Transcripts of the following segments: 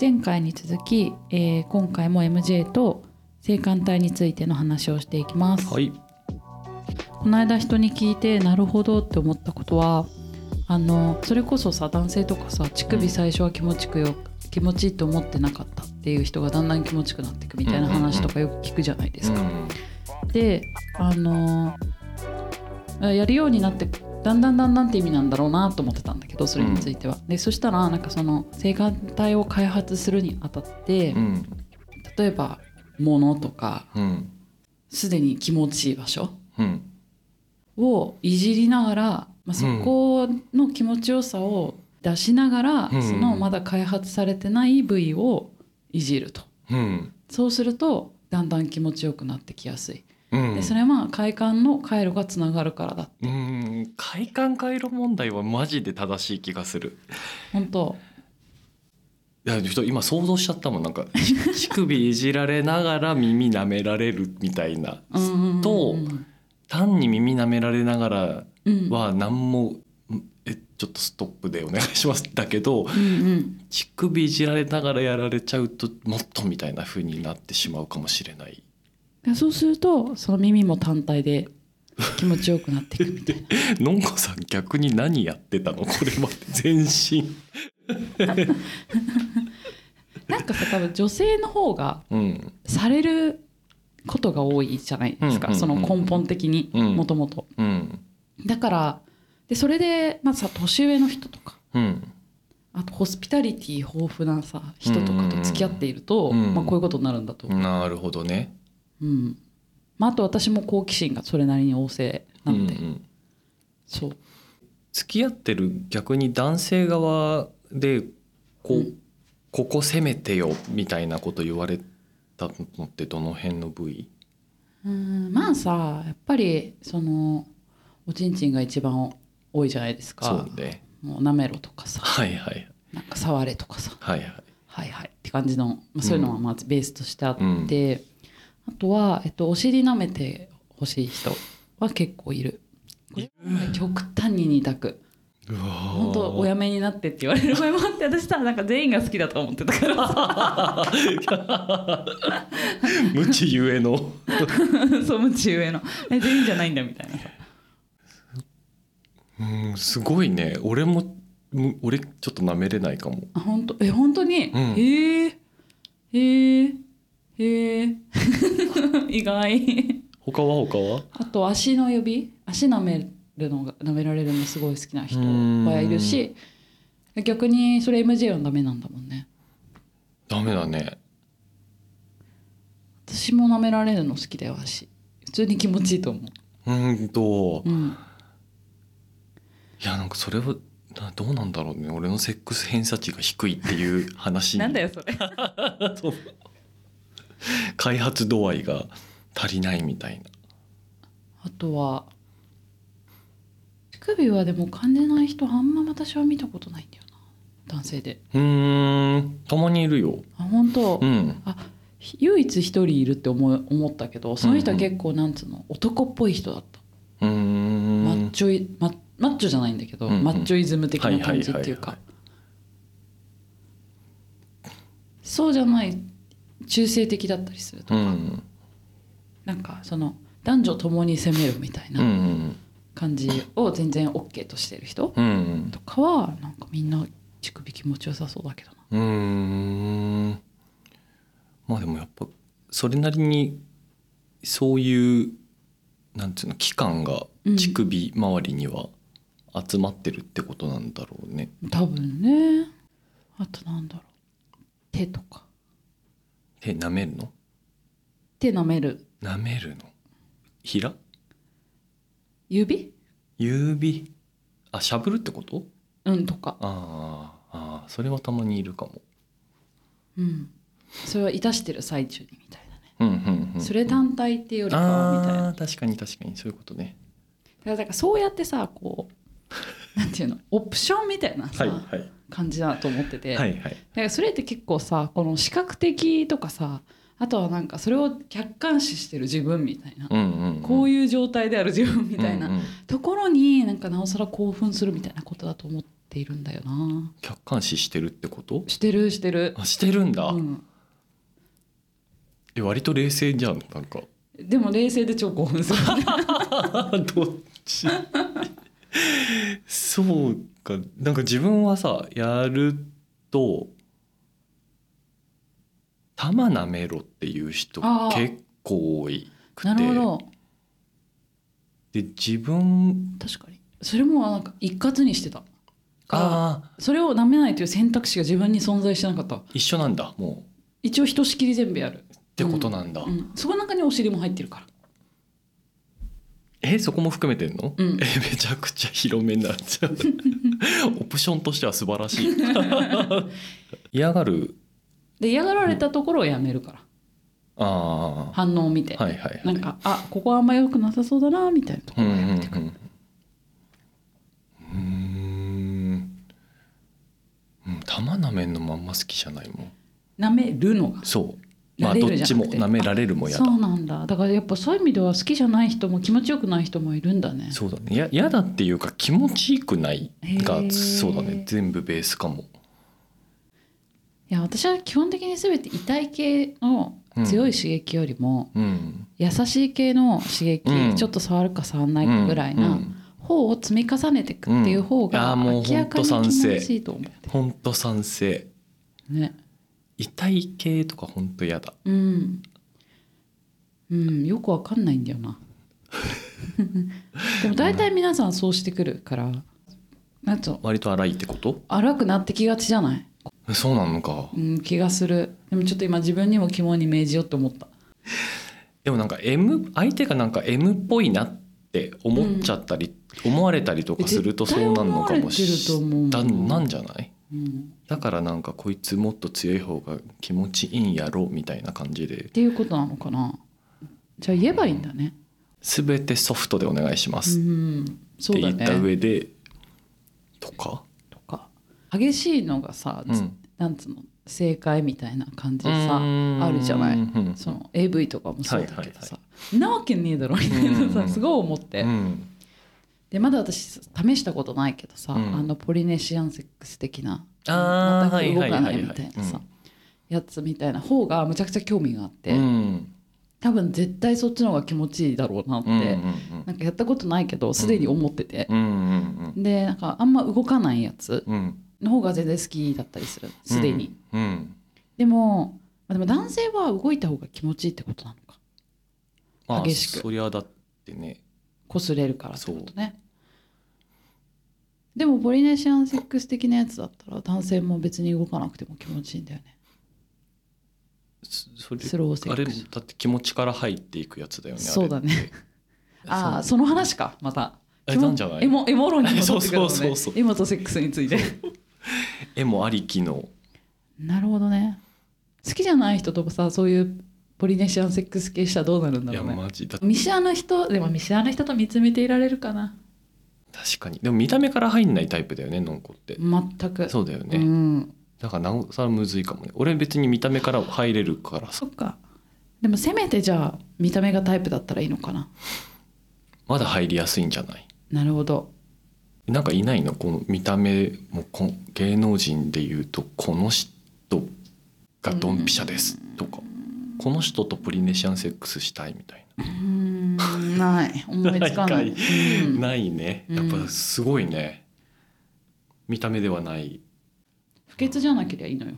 前回に続き、えー今回も MJ と性感帯についての話をしていきます、はい。この間人に聞いてなるほどって思ったことはあのそれこそさ男性とかさ乳首最初は気持ちくよ、気持ちいいと思ってなかったっていう人がだんだん気持ちよくなっていくみたいな話とかよく聞くじゃないですか。であのやるようになってだんだんだんだんって意味なんだろうなと思ってたんだけどそれについては。でそしたらなんかその性感帯を開発するにあたって、うん。例えば物とかうん。すでに気持ちいい場所うん。をいじりながら、まあ、そこの気持ちよさを出しながら、うん。そのまだ開発されてない部位をいじると。うん。そうするとだんだん気持ちよくなってきやすい。うんでそれは快感の回路がつながるからだうん。快感回路問題はマジで正しい気がする。本当。いやちょっと今想像しちゃったもんなんか 乳首いじられながら耳舐められるみたいな。うんうんうんと単に耳舐められながらうんは何もえちょっとストップでお願いします。だけどうんうん。乳首いじられながらやられちゃうともっとみたいな風になってしまうかもしれない。でそうするとその耳も単体で気持ちよくなっていくみたいな。のんこさん逆に何やってたの？これまで全身。なんかさ多分女性の方がうん。されることが多いじゃないですか、その根本的にうん。もともとうん。だからでそれでまずさ年上の人とかうん。あとホスピタリティ豊富なさ人とかと付き合っていると、うん。まあ、こういうことになるんだと。思う、なるほどねうん。まあ、あと私も好奇心がそれなりに旺盛なので、うんうんそう。付き合ってる逆に男性側でこう、うん。ここ攻めてよみたいなこと言われたのってどの辺の部位？うん。まあさやっぱりそのおちんちんが一番多いじゃないですか。そうね。もうなめろとかさ。はいはい。なんか触れとかさ。はいはい。はいはい。って感じの、まあ、そういうのはまずベースとしてあって、うんあとは、えっと、お尻舐めてほしい人は結構いる。極端に二択。うわ本当おやめになってって言われる場合もあって私さなんか全員が好きだと思ってたから。さ無知ゆえの。そう無知上の。え全員じゃないんだみたいな。さうんすごいね。俺もむ俺ちょっと舐めれないかも。あ本当？え本当に、ん。へえへえへえ 意外。他は他は？あと足の指？足舐めるのが舐められるのすごい好きな人はいるし逆にそれ MJ はダメなんだもんね。ダメだね。私も舐められるの好きだよ足。普通に気持ちいいと思う。うーんと。うん。いやなんかそれはなどうなんだろうね。俺のセックス偏差値が低いっていう話。になんだよそれ。そ う開発度合いが足りないみたいな。あとは乳首はでも噛んでない人あんま私は見たことないんだよな。男性で。うーん。たまにいるよ。あ本当、うん。あ唯一一人いるって思い思ったけどその人は結構なんつうの男っぽい人だった、うーん。マッチョイママッチョじゃないんだけど、うんうん。マッチョイズム的な感じっていうか、はい。そうじゃない中性的だったりするとか、うん。なんかその男女共に攻めるみたいうんうなん。感じを全然 OK としてる人うん。とかはなんかみんな乳首気持ちよさそうだけどな。うーん。まあでもやっぱそれなりにそういうなんていうの期間がうん。乳首周りには集まってるってことなんだろうね。多分ね。あとなんだろう。手とか手舐めるの？手舐める。舐めるの？平指？指？あしゃぶるってこと？うんとか。あーあーそれはたまにいるかも。うん。それはいたしてる最中にみたいなね。うんうんうん、それ単体っていうよりかはみたいな。あー確かに確かに。そういうことね。だからだからそうやってさこうなんていうの？オプションみたいなさ、はいはい感じだと思ってて、はいはい。だからそれって結構さこの視覚的とかさあとはなんかそれを客観視してる自分みたいな、うんうんうん、こういう状態である自分みたいな。ところになんかなおさら興奮するみたいなことだと思っているんだよな。客観視してるってこと？してるしてる。あしてるんだ、うん、え割と冷静じゃんなんか。でも冷静で超興奮する。どっち？そうかなんか自分はさやると「玉なめろ」っていう人結構多いくて。なるほど。で自分確かに。それもなんか一括にしてた。ああそれを舐めないという選択肢が自分に存在してなかった。一緒なんだもう。一応ひとしきり全部やる。ってことなんだ、うん、そこの中にお尻も入ってるからえそこも含めてんの、うん。えめちゃくちゃ広めになっちゃう。オプションとしては素晴らしい。嫌がる。で嫌がられたところをやめるから。あ反応を見て、あはいはいはい。なんかあここはあんま良くなさそうだなみたいなところをやめてくる、うーん。うん玉なめんのまんま好きじゃないもん。舐めるのが。そうまあどっちも舐められるも嫌だ。そうなんだ。だからやっぱそういう意味では好きじゃない人も気持ちよくない人もいるんだね。そうだね。や嫌だっていうか気持ちよくないがそうだね。全部ベースかも。いや私は基本的に全て痛い系の強い刺激よりも、うん。優しい系の刺激、うん。ちょっと触るか触らないかぐらいな、うん。方を積み重ねていくっていう方が明らかに気持ちいいと思って、ほんと賛成。ね痛い系とかほんと嫌だ。うん。うん。よくわかんないんだよな。でも大体皆さんそうしてくるから。なんつうの？割と荒いってこと？荒くなってきがちじゃない、そうなのか。うん、気がする。でもちょっと今自分にも肝に銘じようと思った。でもなんか M 相手がなんか M っぽいなって思っちゃったり、思われたりとかするとそうなんのかもし思われてると思う。もんだなんじゃない？うん。だからなんかこいつもっと強い方が気持ちいいんやろみたいな感じで。っていうことなのかな？じゃあ言えばいいんだね。全てソフトでお願いしまうすっん。そて言った上で、とか、とか。激しいのがさ、うん。なんつうの？正解みたいな感じでさうん。あるじゃない？うん。その AV とかもそうだけどはいはいさ、なわけねえだろみたいなうん。さすごい思って、うんでまだ私試したことないけどさ、うん。あのポリネシアンセックス的な全く動かないみたいなさうんやつみたいな方がむちゃくちゃ興味があって、うん。多分絶対そっちの方が気持ちいいだろうなって、うんうんなんかやったことないけどすでに思ってて、うんうんうんでなんかあんま動かないやつうん。の方が全然好きだったりする。すでに、でもまあでも男性は動いた方が気持ちいいってことなのか。まあ激しく。そりゃだってね擦れるからってことね。でもポリネシアンセックス的なやつだったら男性も別に動かなくても気持ちいいんだよね。そそれスローセックス。だって気持ちから入っていくやつだよねそうだね。あああそその話かまた。えなんじゃない？エモエモ論に戻ってくるのね。そうそうそうエモとセックスについて。絵もありきの。なるほどね。好きじゃない人とさそういうポリネシアンセックス系したらどうなるんだいやろうね。マジだ。見知らぬ人でも見知らぬ人と見つめていられるかな。確かに。でも見た目から入んないタイプだよねのんこって。全く。そうだよね、うん。だからなおさらむずいかもね。俺別に見た目から入れるから。さそっか。でもせめてじゃあ見た目がタイプだったらいいのかな。まだ入りやすいんじゃない？なるほど。なんかいないの？この見た目もこ芸能人でいうとこの人がドンピシャですとかこの人とポリネシアンセックスしたいみたいうーんない。思いつかない。ないね。やっぱすごいね。見た目ではない。不潔じゃなければいいのよ。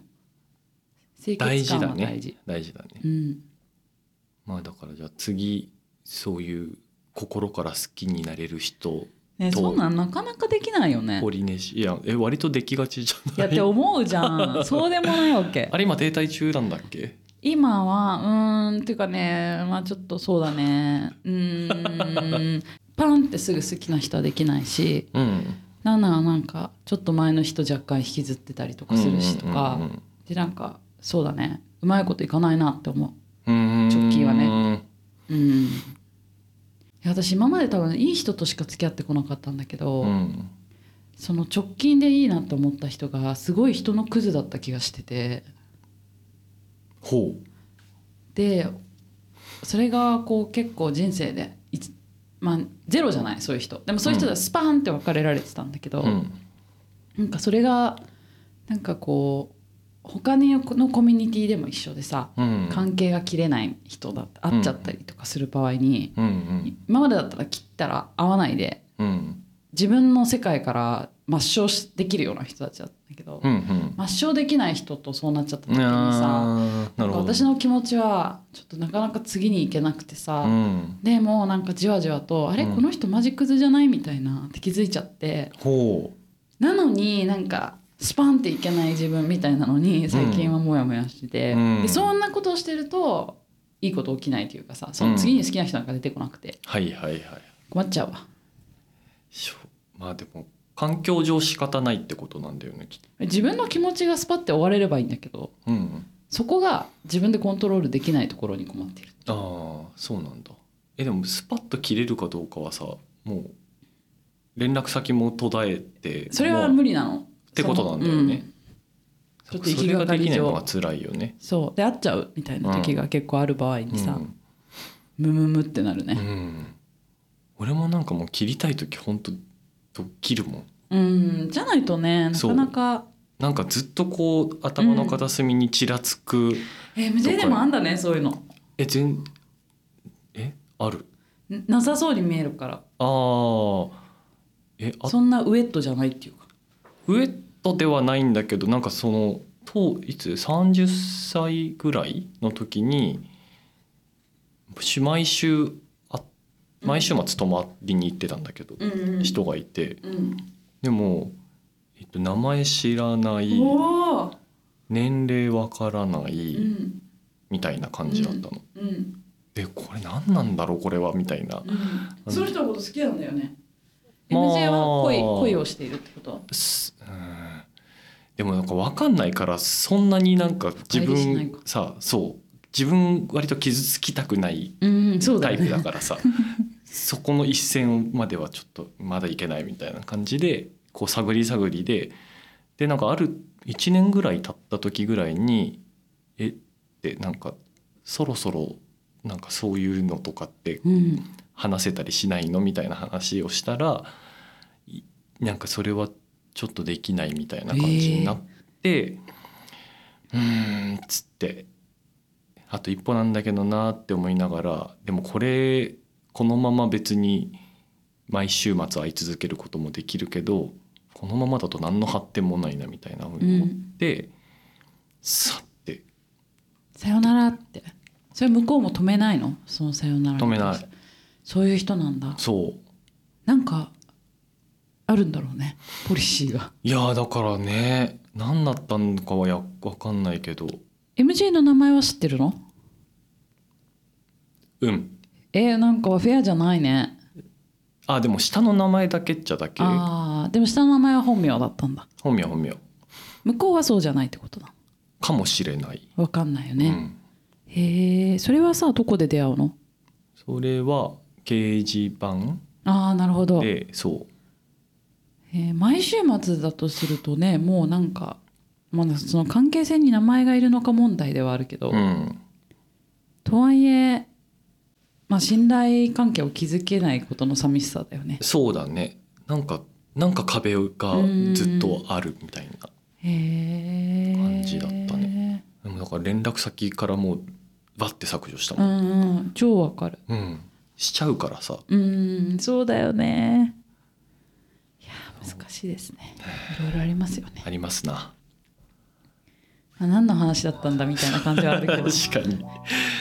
清大潔事だね感は大事。大事だね。うん。まあだからじゃあ次そういう心から好きになれる人と。ねそんなんなかなかできないよね。ポリネシアンえ割とできがちじゃい？やってない思うじゃん。そうでもないわけ。あれ今停滞中なんだっけ？今はうーんっていうかねまあちょっとそうだね。うーん。パンってすぐ好きな人はできないしうん。なんならなんかちょっと前の人若干引きずってたりとかするしとか、うんうんでなんかそうだね。うまいこといかないなって思う。んうん直近はね。ううん。いや私今まで多分いい人としか付き合ってこなかったんだけど、うん。その直近でいいなって思った人がすごい人のクズだった気がしててほでそれがこう結構人生でまあゼロじゃないそういう人。でもそういう人はスパーンって別れられてたんだけど、ううん。なんかそれがなんかこう他のコミュニティでも一緒でさ、うん。関係が切れない人だって会っちゃったりとかする場合に、うん。うん。今までだったら切ったら会わないでうん自分の世界から抹消しできるような人たちだったけど、うんうん。抹消できない人とそうなっちゃった時にさ私の気持ちはちょっとなかなか次に行けなくてさ、うん。でもなんかじわじわとあれ、うん。この人マジクズじゃないみたいなって気づいちゃってほなのになんかスパンっていけない自分みたいなのに最近はモヤモヤしてて、うん。でそんなことをしてるといいこと起きないというかさその次に好きな人なんか出てこなくて。うはいはいはい。困っちゃうわまあでも環境上仕方ないってことなんだよねきっと。自分の気持ちがスパッて終われればいいんだけどうんそこが自分でコントロールできないところに困ってるああそうなんだ。えでもスパッと切れるかどうかはさもう連絡先も途絶えてそれは無理なの。ってことなんだよね、ちょっと行それがかり上できないのが辛いよね。そう。で会っちゃうみたいな時が結構ある場合にさ、うん。ムムムってなるうねん、俺もなんかもう切りたい時本当と切るも。んうんじゃないとねなかなか。なんかずっとこう頭の片隅にちらつく、え MJ でもあんだねそういうの。え全えある？んなさそうに見えるから。あー。えあそんなウエットじゃないっていうか。ウエットではないんだけどなんかそのといつ？30歳ぐらいの時にし毎週あ毎週末泊まりに行ってたんだけど、うんうん。人がいて。うん。でも、えっと、名前知らない年齢わからなういん。みたいな感じだったの。うん。でこれ何なんだろうこれはみたいな。うん。その人のこと好きなんだよね。まあ MJ は恋恋をしているってこと？でもなんか分かんないからそんなになんか自分さそう。自分割と傷つきたくないタイプだからさ そこの一線まではちょっとまだいけないみたいな感じでこう探り探りででなんかある1年ぐらい経った時ぐらいに「えっ?」てなんかそろそろなんかそういうのとかってうん話せたりしないのみたいな話をしたらいなんかそれはちょっとできないみたいな感じになって、うーんっつってあと一歩なんだけどなって思いながらでもこれこのまま別に毎週末会い続けることもできるけどこのままだと何の発展もないなみたいなふうに思って、さって。さよならって。それ向こうも止めないの？そのさよならに止めない。そういう人なんだ。そう。なんかあるんだろうね。ポリシーが。いやーだからね何だったのかはや分かんないけど。MJ の名前は知ってるの？うんえー、なんかフェアじゃないね。あでも下の名前だけっちゃだけ。ああでも下の名前は本名だったんだ。本名本名。向こうはそうじゃないってことだ。かもしれない、わかんないよね、うん、へえそれはさどこで出会うの？それは掲示板。ああなるほど、でそえー毎週末だとするとねもうなんか、まあ、その関係性に名前がいるのか問題ではあるけど、う、うん、とはいえ、まあ、信頼関係を築けないことの寂しさだよね。そうだね。なんかなんか壁がずっとあるみたいな感じだったね。でもだから連絡先からもうバッて削除したうもん、んうん。超わかる。うん、しちゃうからさ。うんそうだよね。いやー難しいですね。いろいろありますよね。ありますな。あ何の話だったんだみたいな感じはあるけど。い 確かに。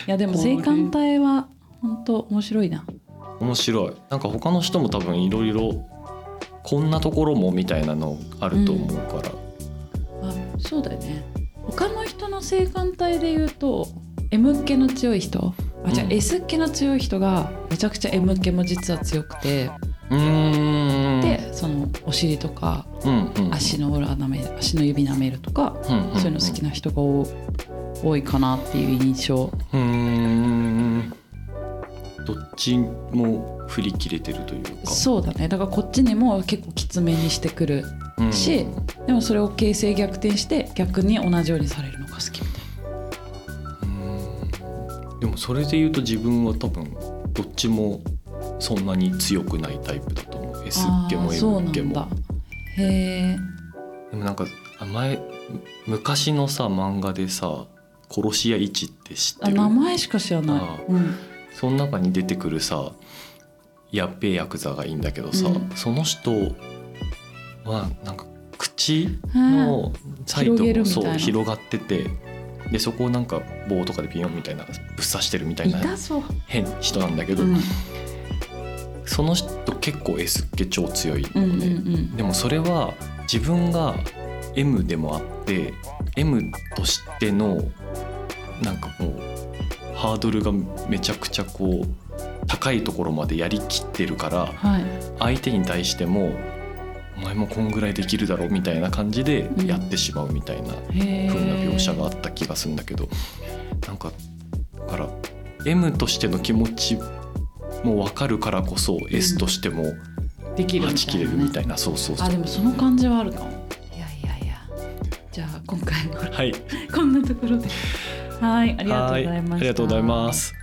やでも性感帯は本当面白いな。面白い。なんか他の人も多分いろいろこんなところもみたいなのあると思うから、あそうだよね。他の人の性感帯で言うと M っ気の強い人？あじゃあうん。S っ気の強い人がめちゃくちゃ M っ気も実は強くて、うーん。でそのお尻とかうんうん。足の裏舐める足の指舐めるとか、うんうんそういうの好きな人が多多いかなっていう印象。うーんどっちも振り切れてるというか。そうだね。だからこっちにも結構きつめにしてくるうん。しでもそれを形勢逆転して逆に同じようにされるのが好きみたいうん。でもそれで言うと自分は多分どっちもそんなに強くないタイプだと思う。S っ気も M っ気も。へえでもなんかあ前昔のさ漫画でさ「殺し屋一」って知ってる？あ名前しか知らない。あ。うんその中に出てくるさやっべえヤクザがいいんだけどさ、うん。その人はなんか口のサイトもそう広がっててでそこをなんか棒とかでビヨンみたいなぶっ刺してるみたいな。変人なんだけど、うん。その人結構 S っ気超強いうんうんのね、うん。でもそれは自分が M でもあって M としてのなんかもうハードルがめちゃくちゃこう高いところまでやりきってるからはい。相手に対しても「お前もこんぐらいできるだろ」みたいな感じでやってしまうみたいな。風な描写があった気がするんだけどなんかだから M としての気持ちも分かるからこそ S としてもできるみはち切れるみたいいなそうそう。あでもその感じはあるかも。いやいやいや。じゃあ今回ははい こんなところで。はいありがとうございました。ありがとうございます